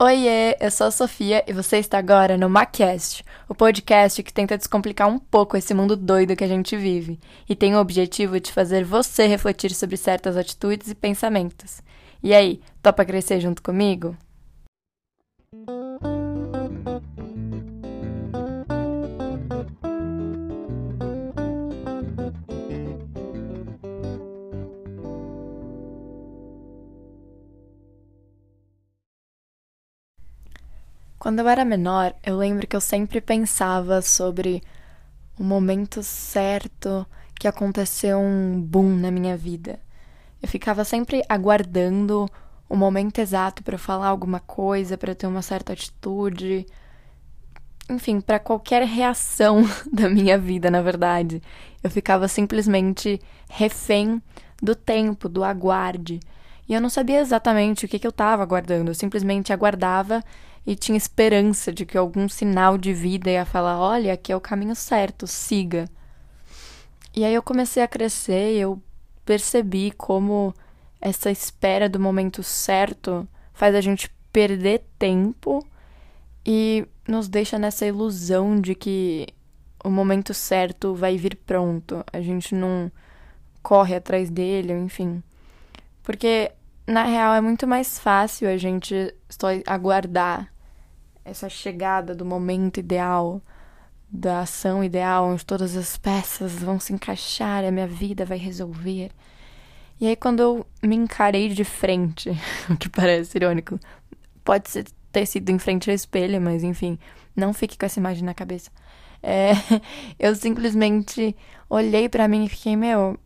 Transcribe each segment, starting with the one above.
Oiê, eu sou a Sofia e você está agora no Macast, o podcast que tenta descomplicar um pouco esse mundo doido que a gente vive e tem o objetivo de fazer você refletir sobre certas atitudes e pensamentos. E aí, topa crescer junto comigo? Quando eu era menor, eu lembro que eu sempre pensava sobre o momento certo que aconteceu um boom na minha vida. Eu ficava sempre aguardando o momento exato para falar alguma coisa, para ter uma certa atitude, enfim, para qualquer reação da minha vida, na verdade. Eu ficava simplesmente refém do tempo, do aguarde. E eu não sabia exatamente o que, que eu estava aguardando, eu simplesmente aguardava e tinha esperança de que algum sinal de vida ia falar: olha, aqui é o caminho certo, siga. E aí eu comecei a crescer e eu percebi como essa espera do momento certo faz a gente perder tempo e nos deixa nessa ilusão de que o momento certo vai vir pronto. A gente não corre atrás dele, enfim. Porque na real é muito mais fácil a gente só aguardar essa chegada do momento ideal, da ação ideal, onde todas as peças vão se encaixar, a minha vida vai resolver. E aí, quando eu me encarei de frente, o que parece irônico, pode ter sido em frente ao espelho, mas enfim, não fique com essa imagem na cabeça. É, eu simplesmente olhei para mim e fiquei, meu,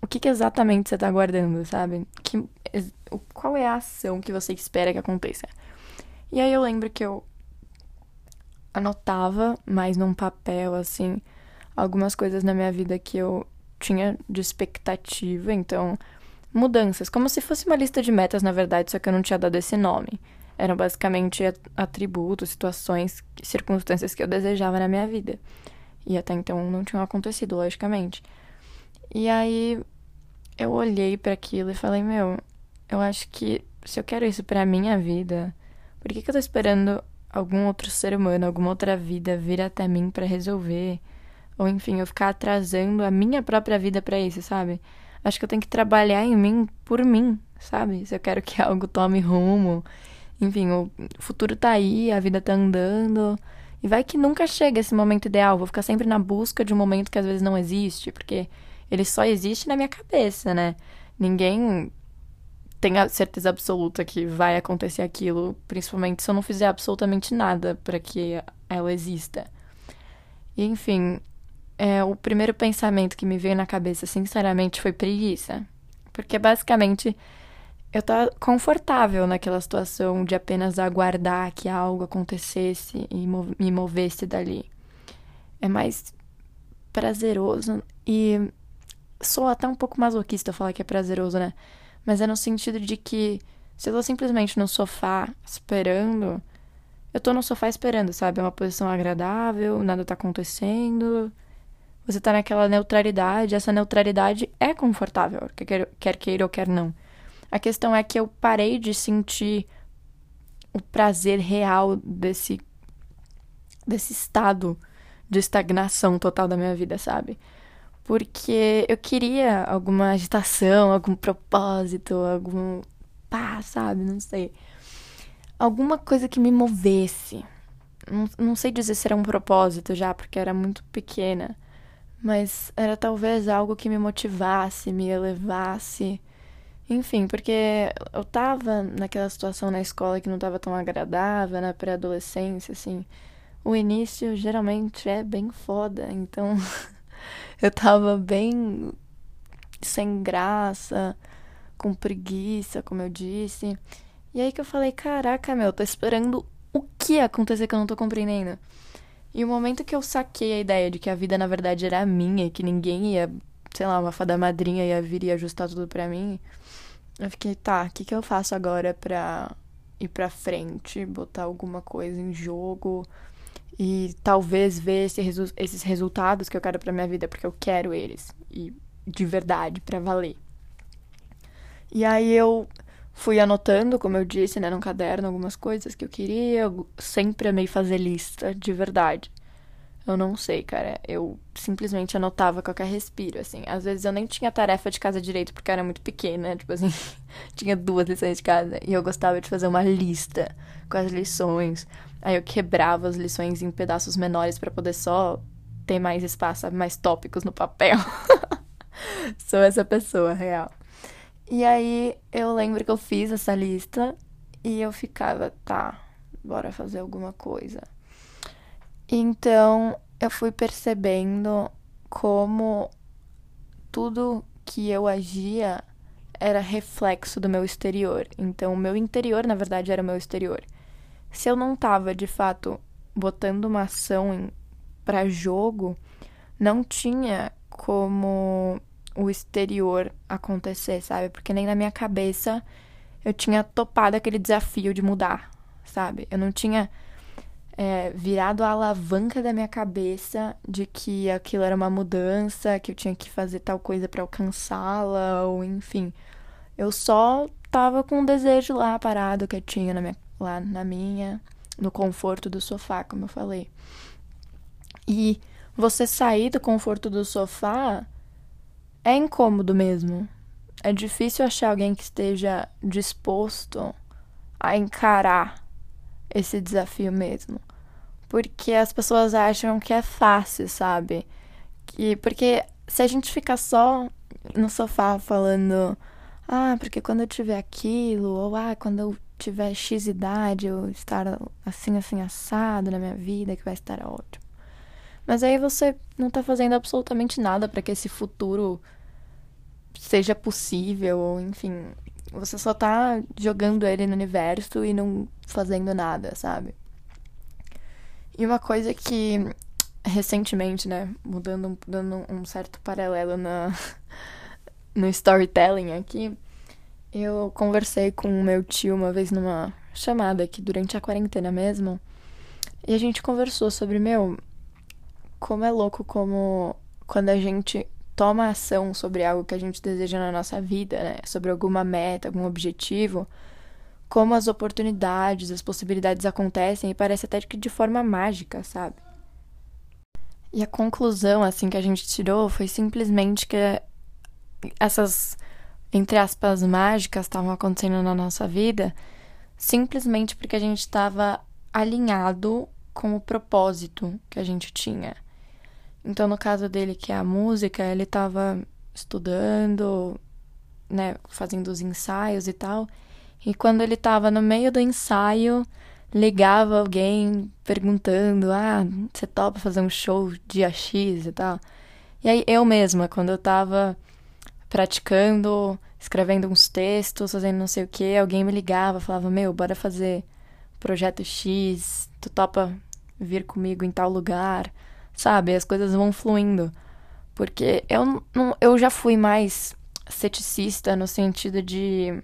o que, que exatamente você tá guardando, sabe? Que, qual é a ação que você espera que aconteça? E aí eu lembro que eu anotava mais num papel, assim, algumas coisas na minha vida que eu tinha de expectativa, então, mudanças, como se fosse uma lista de metas, na verdade, só que eu não tinha dado esse nome. Eram basicamente atributos, situações, circunstâncias que eu desejava na minha vida. E até então não tinham acontecido, logicamente. E aí eu olhei para aquilo e falei: Meu, eu acho que se eu quero isso pra minha vida, por que, que eu tô esperando algum outro ser humano, alguma outra vida vir até mim para resolver, ou enfim, eu ficar atrasando a minha própria vida para isso, sabe? Acho que eu tenho que trabalhar em mim por mim, sabe? Se eu quero que algo tome rumo. Enfim, o futuro tá aí, a vida tá andando. E vai que nunca chega esse momento ideal. Vou ficar sempre na busca de um momento que às vezes não existe, porque ele só existe na minha cabeça, né? Ninguém tenha certeza absoluta que vai acontecer aquilo, principalmente se eu não fizer absolutamente nada para que ela exista. E, enfim, é, o primeiro pensamento que me veio na cabeça, sinceramente, foi preguiça. Porque basicamente eu tava confortável naquela situação de apenas aguardar que algo acontecesse e me movesse dali. É mais prazeroso e sou até um pouco masoquista falar que é prazeroso, né? Mas é no sentido de que se eu tô simplesmente no sofá esperando, eu tô no sofá esperando, sabe? É uma posição agradável, nada tá acontecendo. Você tá naquela neutralidade, essa neutralidade é confortável, quer, quer queira ou quer não. A questão é que eu parei de sentir o prazer real desse desse estado de estagnação total da minha vida, sabe? Porque eu queria alguma agitação, algum propósito, algum pá, sabe? Não sei. Alguma coisa que me movesse. Não, não sei dizer se era um propósito já, porque era muito pequena, mas era talvez algo que me motivasse, me elevasse. Enfim, porque eu tava naquela situação na escola que não tava tão agradável, na pré-adolescência, assim. O início geralmente é bem foda, então eu tava bem sem graça, com preguiça, como eu disse. E aí que eu falei, caraca, meu, tô esperando o que acontecer que eu não tô compreendendo. E o momento que eu saquei a ideia de que a vida na verdade era minha que ninguém ia, sei lá, uma fada madrinha ia vir e ajustar tudo pra mim, eu fiquei, tá, o que, que eu faço agora pra ir pra frente, botar alguma coisa em jogo, e talvez ver esse resu esses resultados que eu quero para minha vida, porque eu quero eles e de verdade para valer. E aí eu Fui anotando, como eu disse, né, num caderno algumas coisas que eu queria. Eu sempre amei fazer lista, de verdade. Eu não sei, cara. Eu simplesmente anotava qualquer respiro, assim. Às vezes eu nem tinha tarefa de casa direito, porque eu era muito pequena, né? Tipo assim, tinha duas lições de casa. E eu gostava de fazer uma lista com as lições. Aí eu quebrava as lições em pedaços menores para poder só ter mais espaço, mais tópicos no papel. Sou essa pessoa, real. E aí eu lembro que eu fiz essa lista e eu ficava, tá, bora fazer alguma coisa. Então eu fui percebendo como tudo que eu agia era reflexo do meu exterior. Então o meu interior, na verdade, era o meu exterior. Se eu não tava de fato botando uma ação para jogo, não tinha como o exterior acontecer, sabe? Porque nem na minha cabeça eu tinha topado aquele desafio de mudar, sabe? Eu não tinha é, virado a alavanca da minha cabeça de que aquilo era uma mudança, que eu tinha que fazer tal coisa para alcançá-la, ou enfim. Eu só tava com um desejo lá parado tinha na minha, lá na minha, no conforto do sofá, como eu falei. E você sair do conforto do sofá é incômodo mesmo. É difícil achar alguém que esteja disposto a encarar esse desafio mesmo. Porque as pessoas acham que é fácil, sabe? Que, porque se a gente ficar só no sofá falando, ah, porque quando eu tiver aquilo, ou ah, quando eu tiver X idade, eu estar assim, assim, assado na minha vida, que vai estar ótimo. Mas aí você não tá fazendo absolutamente nada para que esse futuro seja possível, ou enfim, você só tá jogando ele no universo e não fazendo nada, sabe? E uma coisa que recentemente, né, mudando dando um certo paralelo na no storytelling aqui, eu conversei com o meu tio uma vez numa chamada aqui durante a quarentena mesmo. E a gente conversou sobre, meu, como é louco como quando a gente toma ação sobre algo que a gente deseja na nossa vida, né? Sobre alguma meta, algum objetivo, como as oportunidades, as possibilidades acontecem e parece até que de forma mágica, sabe? E a conclusão assim que a gente tirou foi simplesmente que essas entre aspas mágicas estavam acontecendo na nossa vida simplesmente porque a gente estava alinhado com o propósito que a gente tinha. Então, no caso dele, que é a música, ele estava estudando, né, fazendo os ensaios e tal. E quando ele estava no meio do ensaio, ligava alguém perguntando: Ah, você topa fazer um show dia X e tal? E aí eu mesma, quando eu estava praticando, escrevendo uns textos, fazendo não sei o que, alguém me ligava, falava: Meu, bora fazer projeto X, tu topa vir comigo em tal lugar? sabe? As coisas vão fluindo. Porque eu, não, eu já fui mais ceticista no sentido de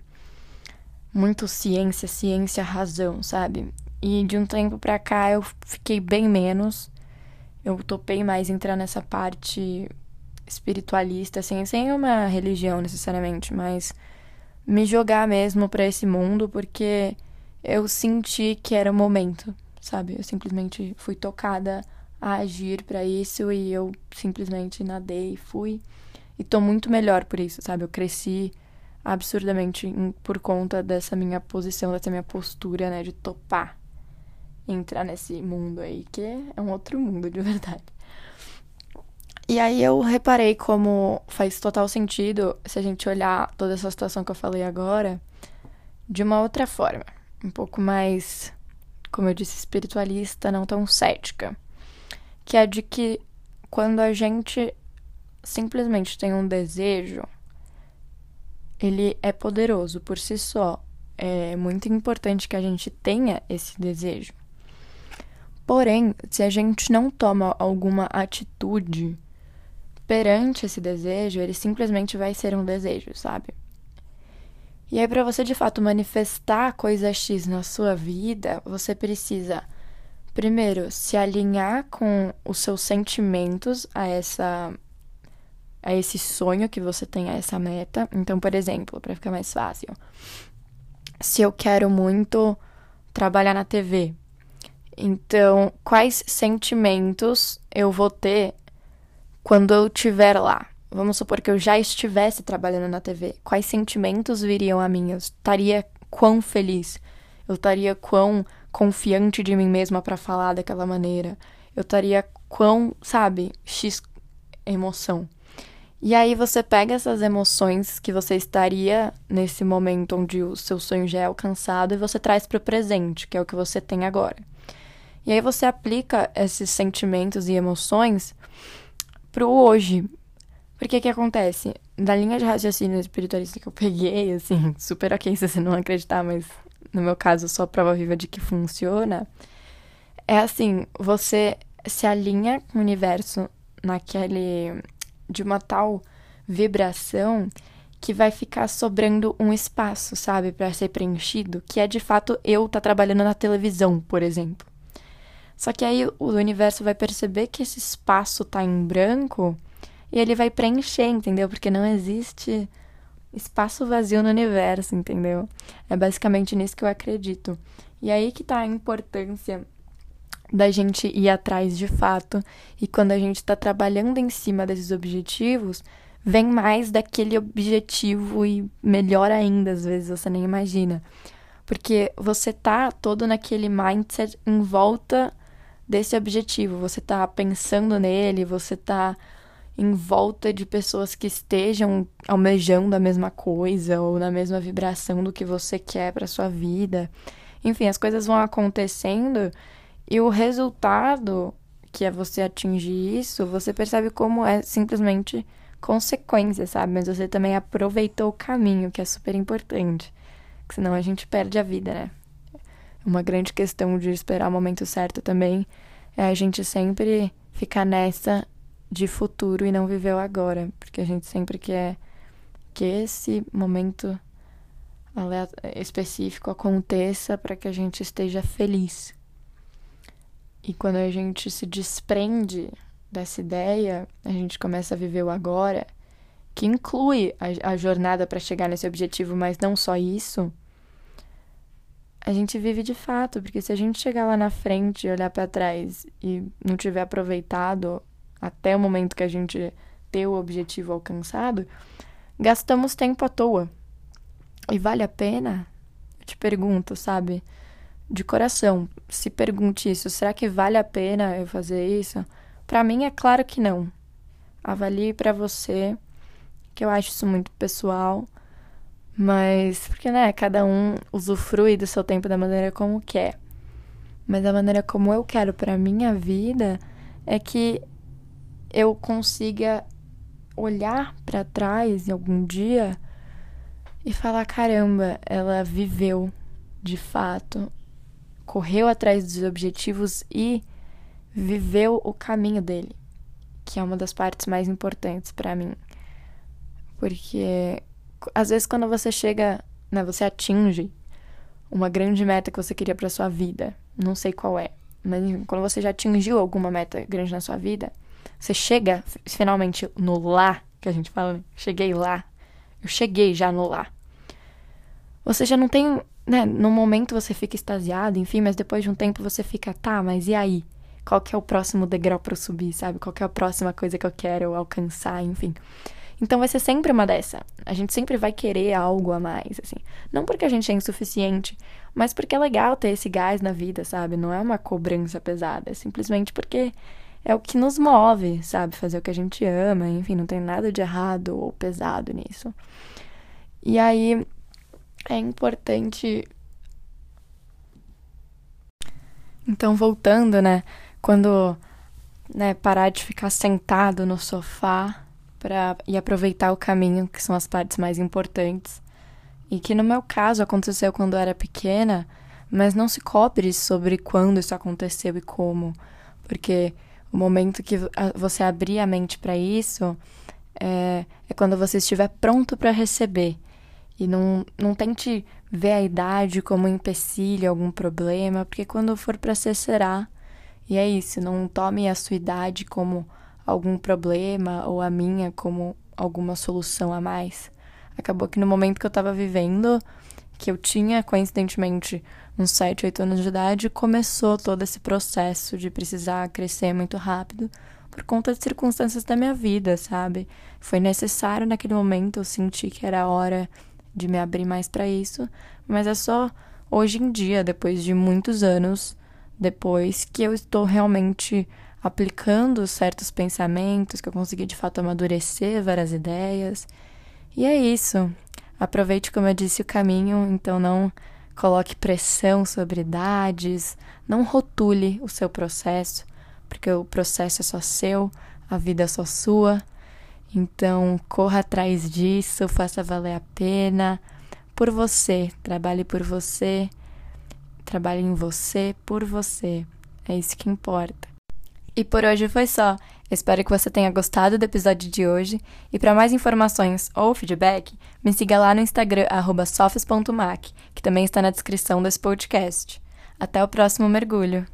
muito ciência, ciência, razão, sabe? E de um tempo pra cá eu fiquei bem menos. Eu topei mais entrar nessa parte espiritualista, assim, sem uma religião necessariamente, mas me jogar mesmo para esse mundo porque eu senti que era o momento, sabe? Eu simplesmente fui tocada a agir para isso e eu simplesmente nadei e fui. E tô muito melhor por isso, sabe? Eu cresci absurdamente por conta dessa minha posição, dessa minha postura, né, de topar entrar nesse mundo aí, que é um outro mundo de verdade. E aí eu reparei como faz total sentido se a gente olhar toda essa situação que eu falei agora de uma outra forma, um pouco mais, como eu disse, espiritualista, não tão cética que é de que quando a gente simplesmente tem um desejo, ele é poderoso por si só. É muito importante que a gente tenha esse desejo. Porém, se a gente não toma alguma atitude perante esse desejo, ele simplesmente vai ser um desejo, sabe? E aí, para você de fato manifestar coisa X na sua vida, você precisa primeiro, se alinhar com os seus sentimentos a essa a esse sonho que você tem, a essa meta. Então, por exemplo, para ficar mais fácil, se eu quero muito trabalhar na TV. Então, quais sentimentos eu vou ter quando eu estiver lá? Vamos supor que eu já estivesse trabalhando na TV. Quais sentimentos viriam a mim? Eu estaria quão feliz? Eu estaria quão confiante de mim mesma para falar daquela maneira? Eu estaria quão, sabe, X emoção. E aí você pega essas emoções que você estaria nesse momento onde o seu sonho já é alcançado e você traz para o presente, que é o que você tem agora. E aí você aplica esses sentimentos e emoções pro hoje. Porque que acontece? Da linha de raciocínio espiritualista que eu peguei, assim, super ok se você não acreditar, mas no meu caso, só prova viva de que funciona, é assim, você se alinha com o universo naquele de uma tal vibração que vai ficar sobrando um espaço, sabe, para ser preenchido, que é de fato eu tá trabalhando na televisão, por exemplo. Só que aí o universo vai perceber que esse espaço tá em branco e ele vai preencher, entendeu? Porque não existe espaço vazio no universo, entendeu? É basicamente nisso que eu acredito. E aí que tá a importância da gente ir atrás de fato. E quando a gente está trabalhando em cima desses objetivos, vem mais daquele objetivo e melhor ainda, às vezes você nem imagina. Porque você tá todo naquele mindset em volta desse objetivo, você tá pensando nele, você tá em volta de pessoas que estejam almejando a mesma coisa ou na mesma vibração do que você quer para sua vida. Enfim, as coisas vão acontecendo e o resultado, que é você atingir isso, você percebe como é simplesmente consequência, sabe? Mas você também aproveitou o caminho, que é super importante. Porque senão a gente perde a vida, né? Uma grande questão de esperar o momento certo também é a gente sempre ficar nessa de futuro e não viver o agora. Porque a gente sempre quer que esse momento específico aconteça para que a gente esteja feliz. E quando a gente se desprende dessa ideia, a gente começa a viver o agora, que inclui a, a jornada para chegar nesse objetivo, mas não só isso. A gente vive de fato, porque se a gente chegar lá na frente e olhar para trás e não tiver aproveitado até o momento que a gente ter o objetivo alcançado, gastamos tempo à toa. E vale a pena? Eu te pergunto, sabe? De coração, se pergunte isso: será que vale a pena eu fazer isso? Para mim é claro que não. Avalie para você, que eu acho isso muito pessoal, mas porque né, cada um usufrui do seu tempo da maneira como quer. Mas a maneira como eu quero para minha vida é que eu consiga olhar para trás em algum dia e falar: caramba, ela viveu de fato correu atrás dos objetivos e viveu o caminho dele, que é uma das partes mais importantes para mim. Porque às vezes quando você chega, né, você atinge uma grande meta que você queria para sua vida, não sei qual é, mas quando você já atingiu alguma meta grande na sua vida, você chega finalmente no lá, que a gente fala, né? cheguei lá. Eu cheguei já no lá. Você já não tem né, no momento você fica extasiado, enfim, mas depois de um tempo você fica, tá, mas e aí? Qual que é o próximo degrau para subir, sabe? Qual que é a próxima coisa que eu quero alcançar, enfim. Então vai ser sempre uma dessa. A gente sempre vai querer algo a mais, assim. Não porque a gente é insuficiente, mas porque é legal ter esse gás na vida, sabe? Não é uma cobrança pesada, é simplesmente porque é o que nos move, sabe? Fazer o que a gente ama, enfim, não tem nada de errado ou pesado nisso. E aí, é importante. Então, voltando, né? Quando né, parar de ficar sentado no sofá para e aproveitar o caminho, que são as partes mais importantes. E que no meu caso aconteceu quando eu era pequena, mas não se cobre sobre quando isso aconteceu e como, porque o momento que você abrir a mente para isso é, é quando você estiver pronto para receber. E não, não tente ver a idade como um empecilho, algum problema, porque quando for para ser, será. E é isso, não tome a sua idade como algum problema ou a minha como alguma solução a mais. Acabou que no momento que eu tava vivendo, que eu tinha, coincidentemente, uns 7, 8 anos de idade, começou todo esse processo de precisar crescer muito rápido por conta de circunstâncias da minha vida, sabe? Foi necessário naquele momento, eu senti que era hora de me abrir mais para isso, mas é só hoje em dia, depois de muitos anos, depois que eu estou realmente aplicando certos pensamentos, que eu consegui de fato amadurecer várias ideias. E é isso. Aproveite, como eu disse, o caminho, então não coloque pressão sobre idades, não rotule o seu processo, porque o processo é só seu, a vida é só sua. Então, corra atrás disso, faça valer a pena por você, trabalhe por você, trabalhe em você por você. É isso que importa. E por hoje foi só. Espero que você tenha gostado do episódio de hoje e para mais informações ou feedback, me siga lá no Instagram sofis.mac, que também está na descrição desse podcast. Até o próximo mergulho.